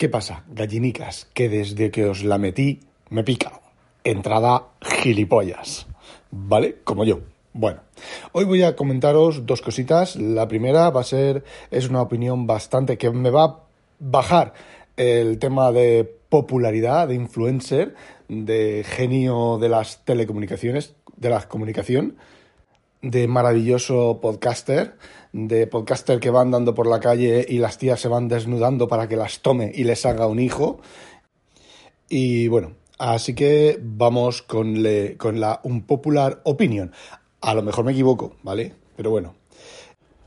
¿Qué pasa, gallinicas? Que desde que os la metí, me pica. Entrada gilipollas. ¿Vale? Como yo. Bueno, hoy voy a comentaros dos cositas. La primera va a ser, es una opinión bastante que me va a bajar el tema de popularidad, de influencer, de genio de las telecomunicaciones, de la comunicación, de maravilloso podcaster, de podcaster que va andando por la calle y las tías se van desnudando para que las tome y les haga un hijo. Y bueno, así que vamos con, le, con la un popular opinion. A lo mejor me equivoco, ¿vale? Pero bueno,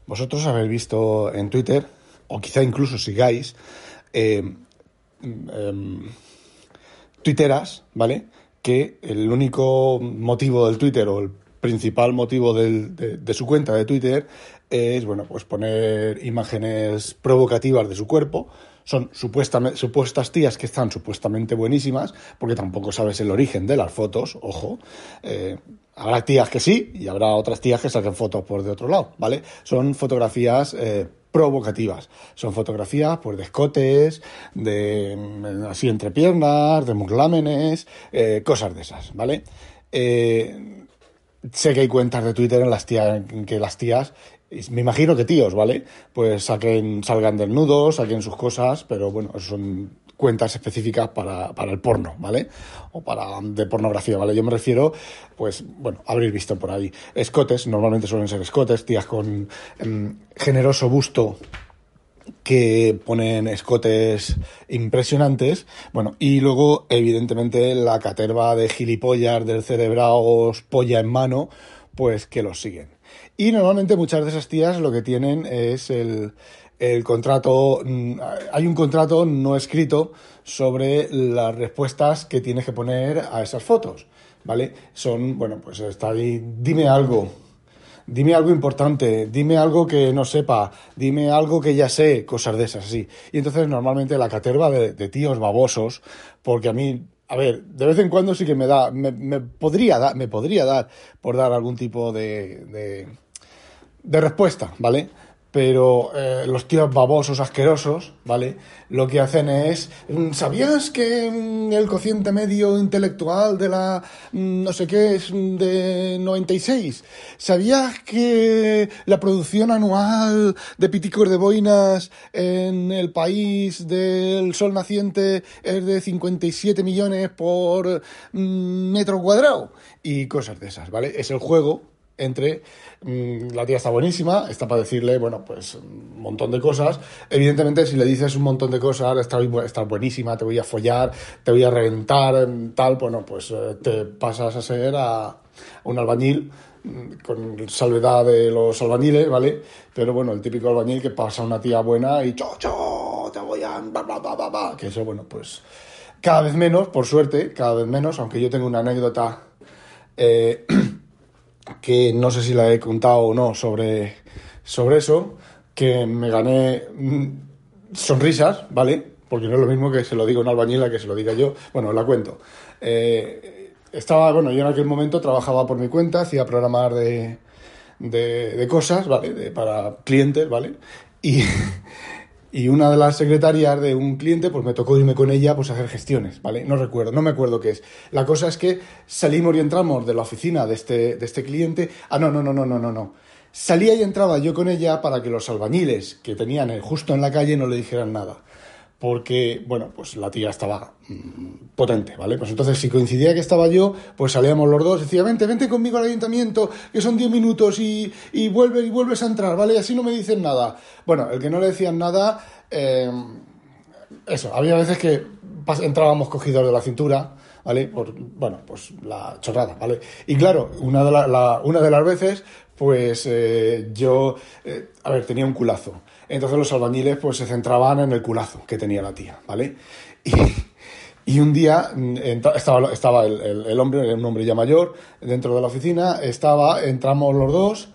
vosotros habéis visto en Twitter, o quizá incluso sigáis, eh, eh, twitteras, ¿vale? Que el único motivo del Twitter o el principal motivo de, su cuenta de Twitter es, bueno, pues poner imágenes provocativas de su cuerpo. Son supuestamente, supuestas tías que están supuestamente buenísimas, porque tampoco sabes el origen de las fotos, ojo. Eh, habrá tías que sí y habrá otras tías que saquen fotos por de otro lado, ¿vale? Son fotografías eh, provocativas. Son fotografías pues, de escotes, de así entre piernas, de muslámenes, eh, cosas de esas, ¿vale? Eh, sé que hay cuentas de Twitter en las tías, en que las tías, me imagino que tíos, ¿vale? Pues saquen, salgan desnudos, saquen sus cosas, pero bueno, son cuentas específicas para, para el porno, ¿vale? O para de pornografía, ¿vale? Yo me refiero, pues, bueno, habréis visto por ahí escotes, normalmente suelen ser escotes, tías con eh, generoso busto que ponen escotes impresionantes, bueno, y luego, evidentemente, la caterva de gilipollas del cerebraos polla en mano, pues que los siguen. Y normalmente muchas de esas tías lo que tienen es el, el contrato, hay un contrato no escrito sobre las respuestas que tienes que poner a esas fotos, ¿vale? Son, bueno, pues está ahí, dime algo, dime algo importante, dime algo que no sepa, dime algo que ya sé, cosas de esas, sí. Y entonces normalmente la caterva de, de tíos babosos, porque a mí a ver, de vez en cuando sí que me da, me, me podría dar, me podría dar por dar algún tipo de, de respuesta, ¿vale? pero eh, los tíos babosos, asquerosos, ¿vale? Lo que hacen es, ¿sabías que el cociente medio intelectual de la no sé qué es de 96? ¿Sabías que la producción anual de piticos de boinas en el país del sol naciente es de 57 millones por metro cuadrado? Y cosas de esas, ¿vale? Es el juego entre mmm, la tía está buenísima, está para decirle, bueno, pues un montón de cosas. Evidentemente, si le dices un montón de cosas, está, está buenísima, te voy a follar, te voy a reventar, tal, bueno, pues eh, te pasas a ser a un albañil con salvedad de los albañiles, ¿vale? Pero bueno, el típico albañil que pasa a una tía buena y cho, cho, te voy a... Bla, bla, bla, que eso, bueno, pues cada vez menos, por suerte, cada vez menos, aunque yo tengo una anécdota... Eh, que no sé si la he contado o no sobre, sobre eso, que me gané sonrisas, ¿vale? Porque no es lo mismo que se lo diga una albañila que se lo diga yo. Bueno, la cuento. Eh, estaba, bueno, yo en aquel momento trabajaba por mi cuenta, hacía programar de, de, de cosas, ¿vale? De, para clientes, ¿vale? Y, y una de las secretarias de un cliente, pues me tocó irme con ella pues a hacer gestiones, ¿vale? No recuerdo, no me acuerdo qué es. La cosa es que salimos y entramos de la oficina de este, de este cliente. Ah, no, no, no, no, no, no, no. Salía y entraba yo con ella para que los albañiles que tenían justo en la calle no le dijeran nada porque, bueno, pues la tía estaba mmm, potente, ¿vale? Pues entonces, si coincidía que estaba yo, pues salíamos los dos, decía, vente, vente conmigo al ayuntamiento, que son 10 minutos y, y, vuelve, y vuelves a entrar, ¿vale? Y así no me dicen nada. Bueno, el que no le decían nada, eh, eso, había veces que entrábamos cogidos de la cintura, ¿vale? Por, bueno, pues la chorrada, ¿vale? Y claro, una de, una de las veces, pues eh, yo, eh, a ver, tenía un culazo. Entonces los albañiles pues se centraban en el culazo que tenía la tía, ¿vale? Y, un día mm, estaba, estaba el, el, hombre, un hombre ya mayor, dentro de la oficina, estaba, entramos los dos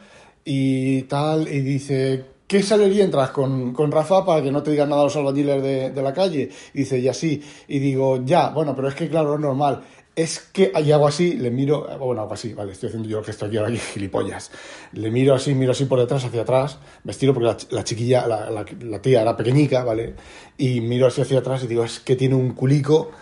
y tal, y dice, ¿qué salería entras con, con Rafa para que no te digan nada los albañiles de, de la calle? Y dice, y así. Y digo, ya, bueno, pero es que claro, es normal es que hay hago así, le miro, bueno, hago así, vale, estoy haciendo yo que estoy aquí gilipollas. Le miro así, miro así por detrás, hacia atrás, vestido porque la, chiquilla, la, tía era pequeñica, ¿vale? Y miro así hacia atrás y digo, es que tiene un culico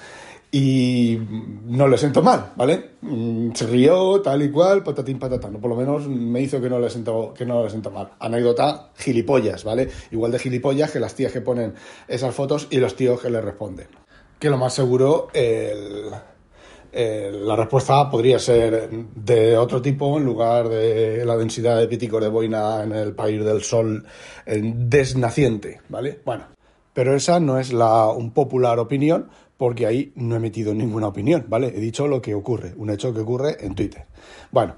y no le siento mal, ¿vale? Mm, se rió, tal y cual, patatín, patatán. Por lo menos me hizo que no le siento, que no le siento mal. Anécdota, gilipollas, ¿vale? Igual de gilipollas que las tías que ponen esas fotos y los tíos que le responden. Que lo más seguro, el eh, la respuesta podría ser de otro tipo en lugar de la densidad de píticos de boina en el país del sol desnaciente, ¿vale? Bueno, pero esa no es la un popular opinión porque ahí no he metido ninguna opinión, ¿vale? He dicho lo que ocurre, un hecho que ocurre en Twitter. Bueno,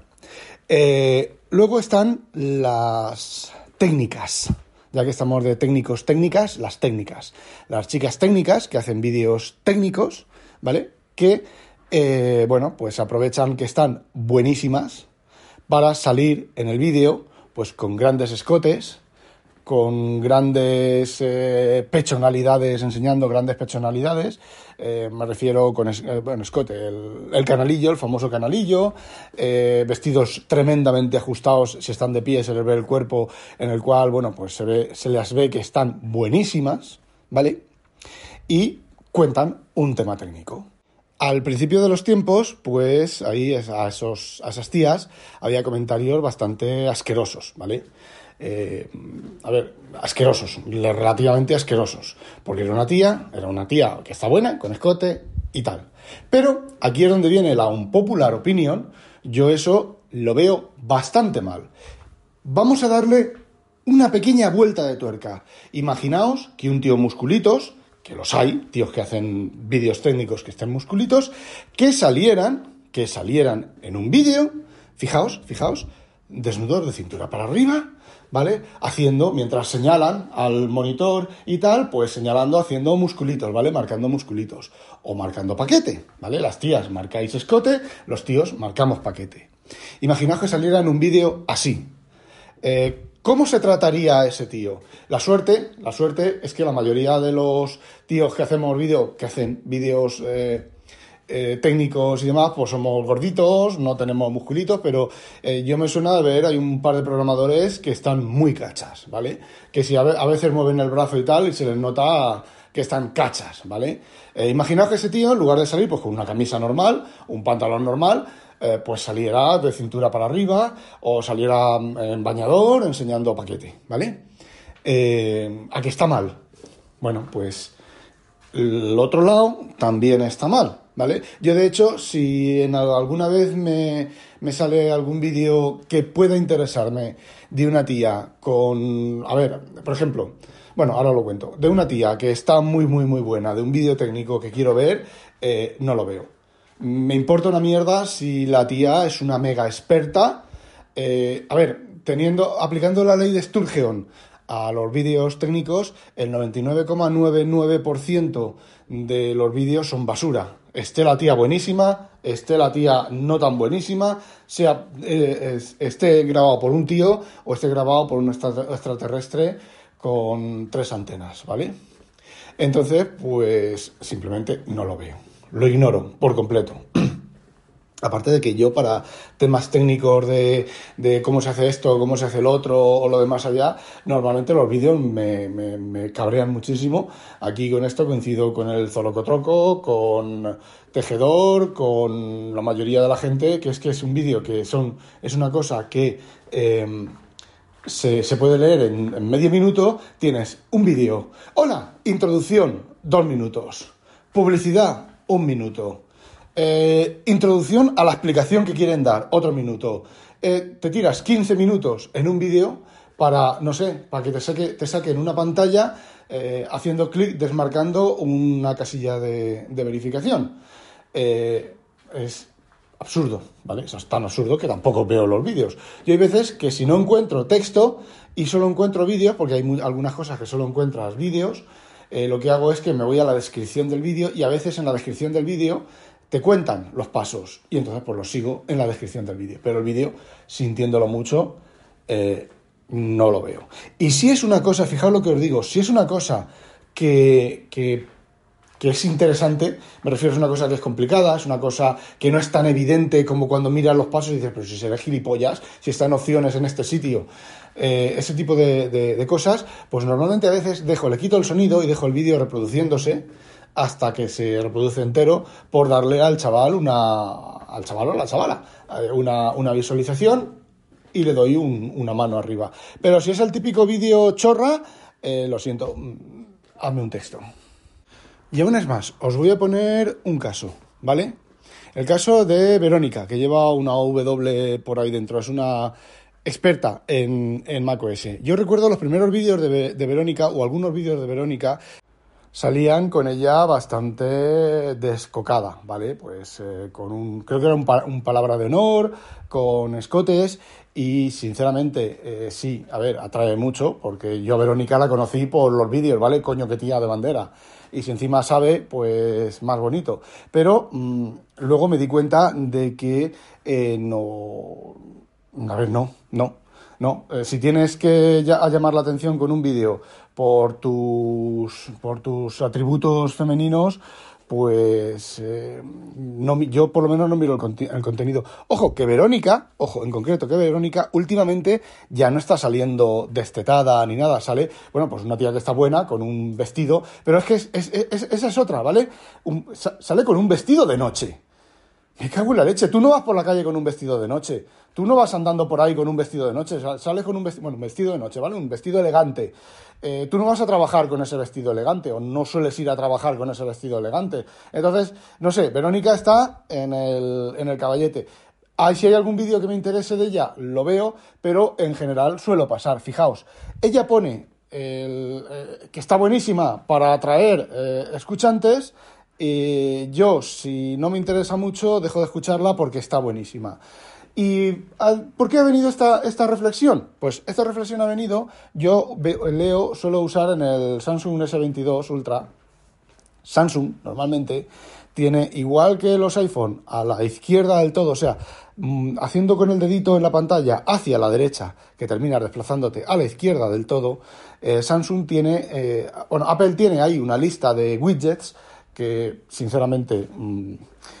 eh, luego están las técnicas, ya que estamos de técnicos técnicas, las técnicas. Las chicas técnicas que hacen vídeos técnicos, ¿vale? Que eh, bueno, pues aprovechan que están buenísimas para salir en el vídeo, pues con grandes escotes, con grandes eh, pechonalidades, enseñando grandes pechonalidades. Eh, me refiero con bueno, escote, el, canalillo, el famoso canalillo, vestidos tremendamente ajustados, si están de pie se les ve el cuerpo, en el cual, bueno, pues se, ve, se les ve que están buenísimas, ¿vale? Y cuentan un tema técnico. Al principio de los tiempos, pues ahí a, esos, a esas tías había comentarios bastante asquerosos, ¿vale? Eh, a ver, asquerosos, relativamente asquerosos, porque era una tía, era una tía que está buena, con escote y tal. Pero aquí es donde viene la unpopular opinión, yo eso lo veo bastante mal. Vamos a darle una pequeña vuelta de tuerca. Imaginaos que un tío musculitos, que los hay, tíos que hacen vídeos técnicos que estén musculitos, que salieran, que salieran en un vídeo, fijaos, fijaos, desnudos de cintura para arriba, ¿vale? Haciendo, mientras señalan al monitor y tal, pues señalando, haciendo musculitos, ¿vale? Marcando musculitos. O marcando paquete, ¿vale? Las tías marcáis escote, los tíos marcamos paquete. Imaginaos que saliera en un vídeo así. Eh, ¿Cómo se trataría a ese tío? La suerte, la suerte es que la mayoría de los tíos que hacemos vídeos, que hacen vídeos eh, eh, técnicos y demás, pues somos gorditos, no tenemos musculitos, pero yo me suena de ver, hay un par de programadores que están muy cachas, ¿vale? Que si a, veces mueven el brazo y tal, y se les nota que están cachas, ¿vale? imaginaos que ese tío, en lugar de salir pues con una camisa normal, un pantalón normal, eh, pues saliera de cintura para arriba o saliera mm, en bañador enseñando paquete, ¿vale? Eh, aquí está mal. Bueno, pues el otro lado también está mal, ¿vale? Yo de hecho, si en alguna vez me, me sale algún vídeo que pueda interesarme de una tía con, a ver, por ejemplo, bueno, ahora lo cuento, de una tía que está muy, muy, muy buena, de un vídeo técnico que quiero ver, eh, no lo veo me importa una mierda si la tía es una mega experta. Eh, a ver, teniendo, aplicando la ley de Sturgeon a los vídeos técnicos, el 99,99% de los vídeos son basura. Esté la tía buenísima, esté la tía no tan buenísima, sea eh, esté grabado por un tío o esté grabado por un extraterrestre con tres antenas, ¿vale? Entonces, pues simplemente no lo veo lo ignoro por completo. Aparte de que yo para temas técnicos de, de, cómo se hace esto, cómo se hace el otro o lo demás allá, normalmente los vídeos me, cabrean muchísimo. Aquí con esto coincido con el Zolocotroco, con Tejedor, con la mayoría de la gente, que es que es un vídeo que son, es una cosa que em, se, se, puede leer en medio minuto. Tienes un vídeo. Hola, introducción, dos minutos. Publicidad, un minuto. Eh, introducción a la explicación que quieren dar, otro minuto. Eh, te tiras 15 minutos en un vídeo para, no sé, para que te saque, te saque en una pantalla eh, haciendo clic, desmarcando una casilla de, verificación. es absurdo, ¿vale? es tan absurdo que tampoco veo los vídeos. Y hay veces que si no encuentro texto y solo encuentro vídeos, porque hay algunas cosas que solo encuentras vídeos, eh, lo que hago es que me voy a la descripción del vídeo y a veces en la descripción del vídeo te cuentan los pasos y entonces pues los sigo en la descripción del vídeo. Pero el vídeo, sintiéndolo mucho, eh, no lo veo. Y si es una cosa, fijaos lo que os digo, si es una cosa que, que, es interesante, me refiero a una cosa que es complicada, es una cosa que no es tan evidente como cuando miras los pasos y dices, pero si se ve gilipollas, si están opciones en este sitio, eh, ese tipo de, de, cosas, pues normalmente a veces dejo, le quito el sonido y dejo el vídeo reproduciéndose hasta que se reproduce entero por darle al chaval una al chaval o la chavala eh, una, una visualización y le doy una mano arriba. Pero si es el típico vídeo chorra, eh, lo siento, mm, hazme un texto. Y aún es más, os voy a poner un caso, ¿vale? El caso de Verónica, que lleva una W por ahí dentro, es una experta en, en macOS. Yo recuerdo los primeros vídeos de, Verónica, o algunos vídeos de Verónica, salían con ella bastante descocada, ¿vale? Pues eh, con un, creo que era un, palabra de honor, con escotes y sinceramente eh, sí, a ver, atrae mucho porque yo a Verónica la conocí por los vídeos, ¿vale? Coño que tía de bandera. Y si encima sabe, pues más bonito. Pero mm, luego me di cuenta de que eh, no... A ver, no, no. No, si tienes que llamar la atención con un vídeo por tus, por tus atributos femeninos, pues eh, yo por lo menos no miro el, contenido. Ojo, que Verónica, ojo, en concreto que Verónica últimamente ya no está saliendo destetada ni nada, sale, bueno, pues una tía que está buena con un vestido, pero es que esa es otra, ¿vale? sale con un vestido de noche. Me cago en la leche, tú no vas por la calle con un vestido de noche, tú no vas andando por ahí con un vestido de noche, sales con un vestido, bueno, un vestido de noche, ¿vale? Un vestido elegante. Eh, tú no vas a trabajar con ese vestido elegante o no sueles ir a trabajar con ese vestido elegante. Entonces, no sé, Verónica está en el, en el caballete. Si hay algún vídeo que me interese de ella, lo veo, pero en general suelo pasar. Fijaos, ella pone eh, que está buenísima para atraer eh, escuchantes y yo, si no me interesa mucho, dejo de escucharla porque está buenísima. ¿Y por qué ha venido esta, esta reflexión? Pues esta reflexión ha venido, yo leo, suelo usar en el Samsung S22 Ultra, Samsung normalmente tiene, igual que los iPhone, a la izquierda del todo, o sea, mm, haciendo con el dedito en la pantalla hacia la derecha, que termina desplazándote a la izquierda del todo, eh, Samsung tiene, eh, bueno, Apple tiene ahí una lista de widgets que sinceramente mm,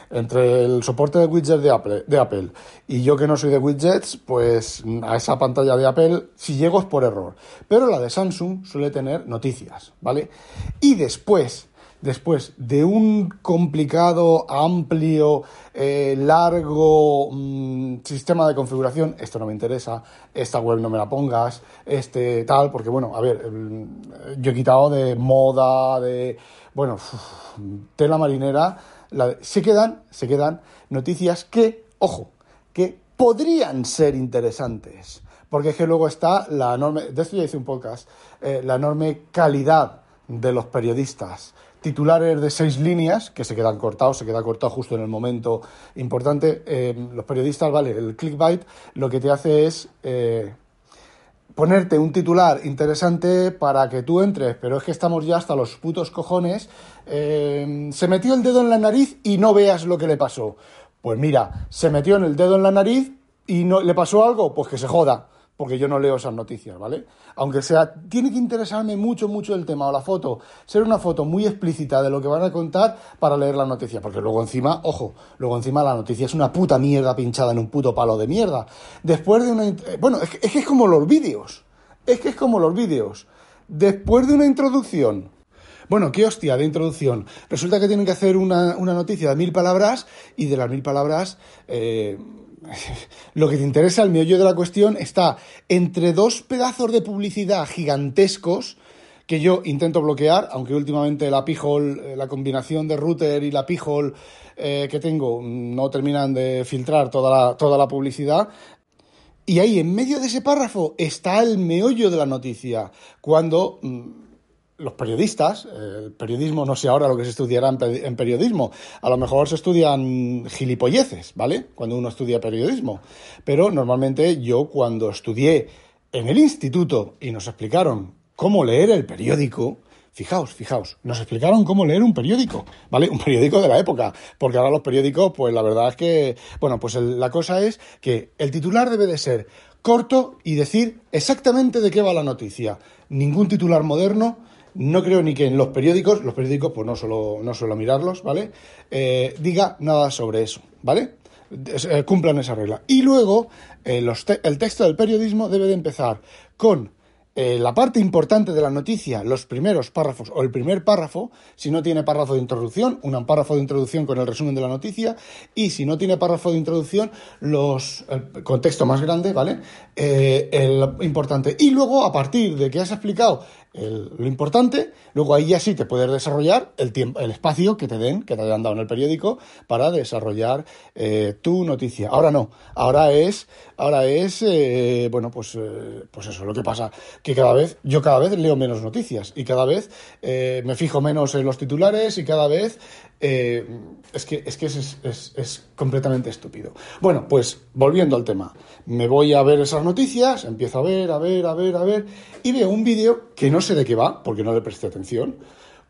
entre el soporte de widgets de Apple, y yo que no soy de widgets, pues a esa pantalla de Apple si llego es por error. Pero la de Samsung suele tener noticias, ¿vale? Y después después de un complicado, amplio, eh, largo mm, sistema de configuración, esto no me interesa, esta web no me la pongas, este tal, porque bueno, a ver, yo he quitado de moda, de, bueno, tela marinera, se quedan, se quedan noticias que, ojo, que podrían ser interesantes. Porque es que luego está la enorme, de esto ya hice un podcast, eh, la enorme calidad de los periodistas titulares de seis líneas que se quedan cortados, se queda cortado justo en el momento importante. Eh, los periodistas, vale, el clickbait lo que te hace es eh, ponerte un titular interesante para que tú entres, pero es que estamos ya hasta los putos cojones. Eh, se metió el dedo en la nariz y no veas lo que le pasó. Pues mira, se metió en el dedo en la nariz y no le pasó algo, pues que se joda porque yo no leo esas noticias, ¿vale? Aunque sea, tiene que interesarme mucho, mucho el tema o la foto, ser una foto muy explícita de lo que van a contar para leer la noticia, porque luego encima, ojo, luego encima la noticia es una puta mierda pinchada en un puto palo de mierda. Después de una... Eh, bueno, es que es, como los vídeos, es que es como los vídeos. Después de una introducción, bueno, qué hostia de introducción. Resulta que tienen que hacer una, una noticia de mil palabras y de las mil palabras eh, lo que te interesa, el meollo de la cuestión, está entre dos pedazos de publicidad gigantescos que yo intento bloquear, aunque últimamente la Pijol, eh, la combinación de router y la Pijol eh, que tengo no terminan de filtrar toda la, toda la publicidad. Y ahí, en medio de ese párrafo, está el meollo de la noticia, cuando mm, los periodistas, el periodismo no sé ahora lo que se estudiará en, periodismo, a lo mejor se estudian gilipolleces, ¿vale? Cuando uno estudia periodismo. Pero normalmente yo cuando estudié en el instituto y nos explicaron cómo leer el periódico, Fijaos, fijaos, nos explicaron cómo leer un periódico, ¿vale? Un periódico de la época, porque ahora los periódicos, pues la verdad es que, bueno, pues la cosa es que el titular debe de ser corto y decir exactamente de qué va la noticia. Ningún titular moderno, no creo ni que en los periódicos, los periódicos pues no suelo, no suelo mirarlos, ¿vale? Eh, diga nada sobre eso, ¿vale? Eh, cumplan esa regla. Y luego, eh, el texto del periodismo debe de empezar con la parte importante de la noticia, los primeros párrafos o el primer párrafo, si no tiene párrafo de introducción, un párrafo de introducción con el resumen de la noticia, y si no tiene párrafo de introducción, los, el contexto más grande, ¿vale? El importante. Y luego, a partir de que has explicado lo importante, luego ahí ya sí te puedes desarrollar el tiempo, el espacio que te den, que te hayan dado en el periódico, para desarrollar eh, tu noticia. Ahora no, ahora es, ahora es, eh, bueno, pues, eh, pues eso, lo que pasa, que cada vez, yo cada vez leo menos noticias y cada vez me fijo menos en los titulares y cada vez es que, es, que es, es, completamente estúpido. Bueno, pues volviendo al tema, me voy a ver esas noticias, empiezo a ver, a ver, a ver, a ver, y veo un vídeo que no sé de qué va, porque no le presté atención,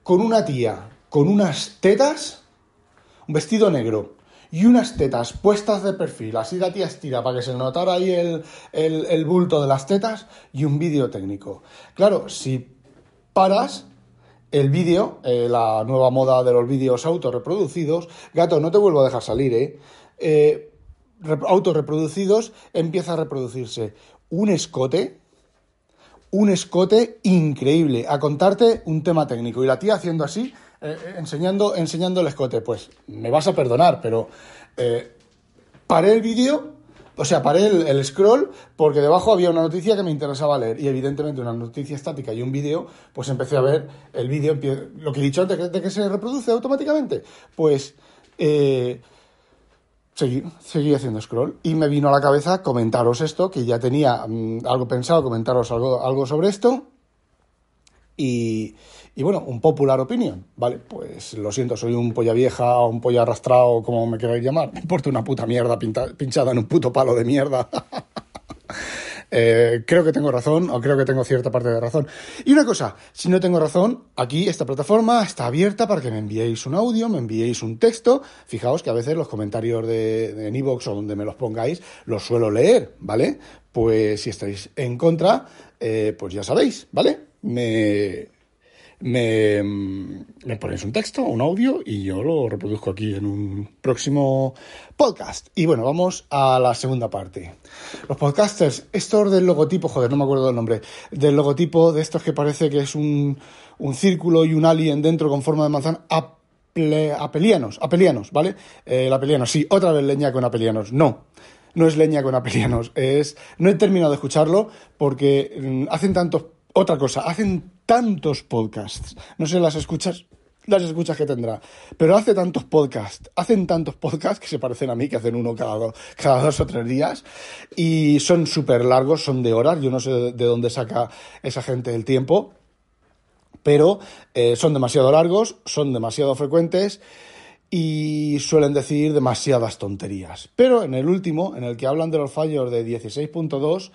con una tía con unas tetas, un vestido negro y unas tetas puestas de perfil, así la tía estira para que se notara ahí el, el bulto de las tetas y un vídeo técnico. Claro, si paras el vídeo, eh, la nueva moda de los vídeos autorreproducidos, gato, no te vuelvo a dejar salir, ¿eh? eh autorreproducidos, empieza a reproducirse un escote, un escote increíble, a contarte un tema técnico. Y la tía haciendo así, eh, enseñando, enseñando el escote. Pues me vas a perdonar, pero paré el vídeo o sea, paré el, scroll porque debajo había una noticia que me interesaba leer y evidentemente una noticia estática y un vídeo, pues empecé a ver el vídeo, lo que he dicho antes, de que se reproduce automáticamente. Pues eh, seguí, haciendo scroll y me vino a la cabeza comentaros esto, que ya tenía mm, algo pensado, comentaros algo, algo sobre esto. Y, bueno, un popular opinion, ¿vale? Pues lo siento, soy un polla vieja o un polla arrastrado, como me queráis llamar. Me importa una puta mierda pinchada en un puto palo de mierda. Eh, creo que tengo razón o creo que tengo cierta parte de razón. Y una cosa, si no tengo razón, aquí esta plataforma está abierta para que me enviéis un audio, me enviéis un texto. Fijaos que a veces los comentarios de, de en o donde me los pongáis los suelo leer, ¿vale? Pues si estáis en contra, eh, pues ya sabéis, ¿vale? Me, me, me ponéis un texto, un audio y yo lo reproduzco aquí en un próximo podcast. Y bueno, vamos a la segunda parte. Los podcasters, estos del logotipo, joder, no me acuerdo del nombre, del logotipo de estos que parece que es un, un círculo y un alien dentro con forma de manzana, apelianos, apelianos, ¿vale? Eh, el apeliano, sí, otra vez leña con apelianos, no no es leña con apelianos. Es, no he terminado de escucharlo porque mm, hacen tantos otra cosa, hacen tantos podcasts, no sé las escuchas, las escuchas que tendrá, pero hace tantos podcasts, hacen tantos podcasts que se parecen a mí, que hacen uno cada, cada dos o tres días, y son súper largos, son de horas, yo no sé de dónde saca esa gente el tiempo, pero eh, son demasiado largos, son demasiado frecuentes, y suelen decir demasiadas tonterías. Pero en el último, en el que hablan de los fallos de 16.2,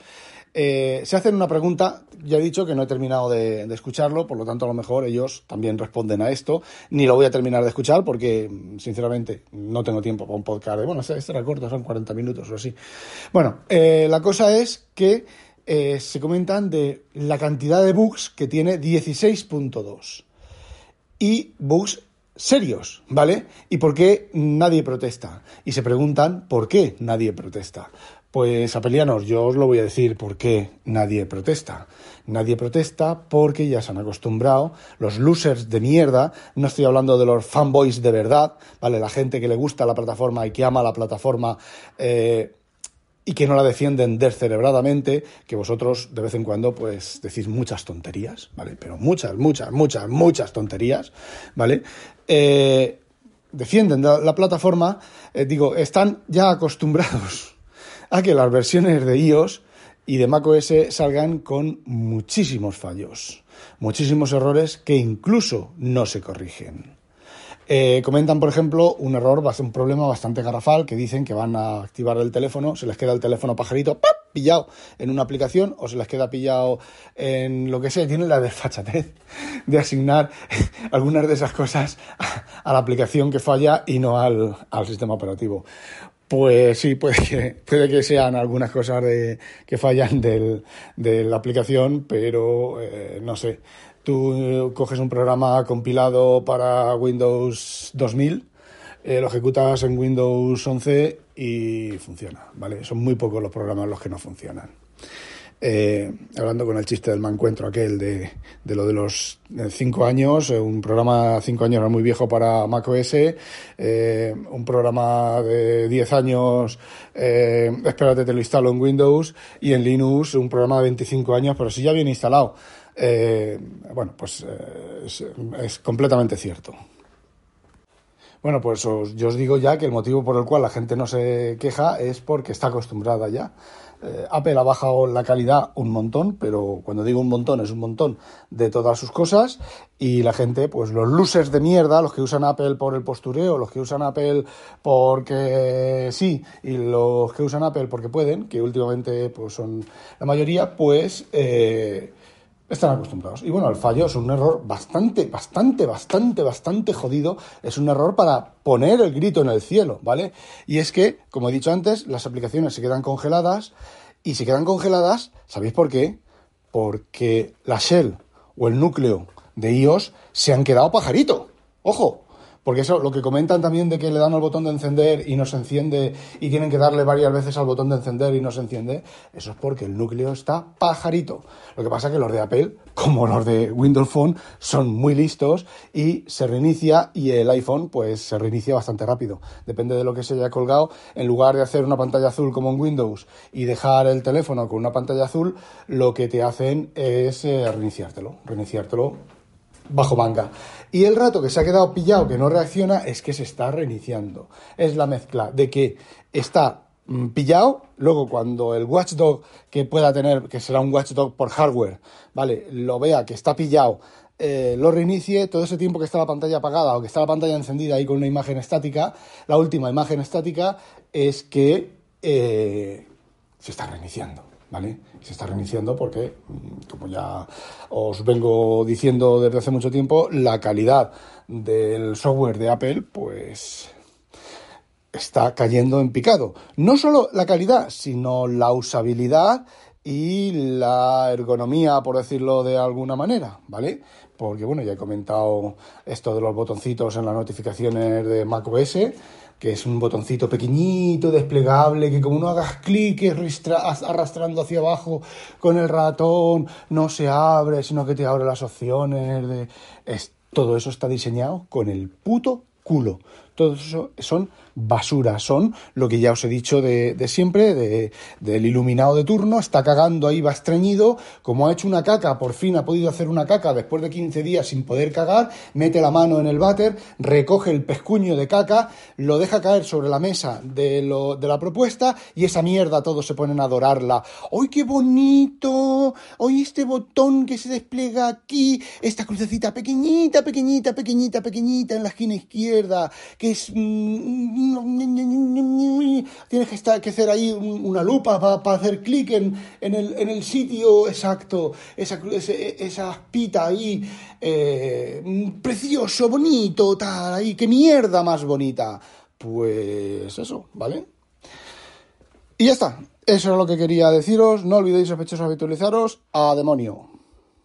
eh, se hacen una pregunta, ya he dicho que no he terminado de, escucharlo, por lo tanto a lo mejor ellos también responden a esto, ni lo voy a terminar de escuchar porque sinceramente no tengo tiempo para un podcast. bueno, este, este era corto, son 40 minutos o así. Bueno, eh, la cosa es que eh, se comentan de la cantidad de bugs que tiene 16.2 y bugs serios, ¿vale? ¿Y por qué nadie protesta? Y se preguntan por qué nadie protesta. Pues apelianos, yo os lo voy a decir por qué nadie protesta. Nadie protesta porque ya se han acostumbrado los losers de mierda, no estoy hablando de los fanboys de verdad, ¿vale? La gente que le gusta la plataforma y que ama la plataforma eh, y que no la defienden descerebradamente, que vosotros de vez en cuando pues decís muchas tonterías, ¿vale? Pero muchas, muchas, muchas, muchas tonterías, ¿vale? Eh, defienden la, plataforma, eh, digo, están ya acostumbrados a que las versiones de iOS y de macOS salgan con muchísimos fallos, muchísimos errores que incluso no se corrigen. Eh, comentan, por ejemplo, un error, un problema bastante garrafal, que dicen que van a activar el teléfono, se les queda el teléfono pajarito pillado en una aplicación o se les queda pillado en lo que sea. Tienen la desfachatez de asignar algunas de esas cosas a, la aplicación que falla y no al, sistema operativo. Pues sí, puede que, puede que sean algunas cosas de, que fallan del, de la aplicación, pero eh, no sé. Tú coges un programa compilado para Windows 2000, eh, lo ejecutas en Windows 11 y funciona, ¿vale? Son muy pocos los programas los que no funcionan. Eh, hablando con el chiste del mancuentro aquel de, de lo de los cinco años, eh, un programa cinco años era muy viejo para macOS, eh, un programa de 10 años, espérate, te lo instalo en Windows, y en Linux un programa de 25 años, pero si ya viene instalado. bueno, pues es, completamente cierto. Bueno, pues yo os digo ya que el motivo por el cual la gente no se queja es porque está acostumbrada ya. Eh, Apple ha bajado la calidad un montón, pero cuando digo un montón es un montón de todas sus cosas y la gente, pues los losers de mierda, los que usan Apple por el postureo, los que usan Apple porque sí y los que usan Apple porque pueden, que últimamente pues son la mayoría, pues eh, están acostumbrados. Y bueno, el fallo es un error bastante, bastante, bastante, bastante jodido. Es un error para poner el grito en el cielo, ¿vale? Y es que, como he dicho antes, las aplicaciones se quedan congeladas y se quedan congeladas, ¿sabéis por qué? Porque la shell o el núcleo de iOS se han quedado pajarito. Ojo, porque eso, lo que comentan también de que le dan al botón de encender y no se enciende y tienen que darle varias veces al botón de encender y no se enciende, eso es porque el núcleo está pajarito. Lo que pasa es que los de Apple, como los de Windows Phone, son muy listos y se reinicia y el iPhone pues se reinicia bastante rápido. Depende de lo que se haya colgado. En lugar de hacer una pantalla azul como en Windows y dejar el teléfono con una pantalla azul, lo que te hacen es eh, reiniciártelo, reiniciártelo bajo manga. Y el rato que se ha quedado pillado, que no reacciona, es que se está reiniciando. Es la mezcla de que está mm, pillado, luego cuando el watchdog que pueda tener, que será un watchdog por hardware, ¿vale? Lo vea que está pillado, eh, lo reinicie, todo ese tiempo que está la pantalla apagada o que está la pantalla encendida ahí con una imagen estática, la última imagen estática es que eh, se está reiniciando. ¿Vale? Se está reiniciando porque, mm, como ya os vengo diciendo desde hace mucho tiempo, la calidad del software de Apple, pues está cayendo en picado. No solo la calidad, sino la usabilidad y la ergonomía, por decirlo de alguna manera, ¿vale? Porque, bueno, ya he comentado esto de los botoncitos en las notificaciones de macOS que es un botoncito pequeñito, desplegable, que como no hagas clic arrastrando hacia abajo con el ratón, no se abre, sino que te abre las opciones. De... todo eso está diseñado con el puto culo. Todo eso son basura, son lo que ya os he dicho de, siempre, de, del iluminado de turno, está cagando ahí, va estreñido, como ha hecho una caca, por fin ha podido hacer una caca después de 15 días sin poder cagar, mete la mano en el váter, recoge el pescuño de caca, lo deja caer sobre la mesa de, la propuesta y esa mierda todos se ponen a adorarla. ¡Ay, qué bonito! ¡Ay, este botón que se despliega aquí! Esta crucecita pequeñita, pequeñita, pequeñita, pequeñita en la esquina izquierda, es... Mm, Tienes que, estar, que hacer ahí una lupa para hacer clic en, en, el, en, el, sitio exacto, esa, esa aspita ahí, eh, precioso, bonito, tal, ahí, qué mierda más bonita. Pues eso, ¿vale? Y ya está. Eso es lo que quería deciros. No olvidéis, sospechosos, habitualizaros. A demonio.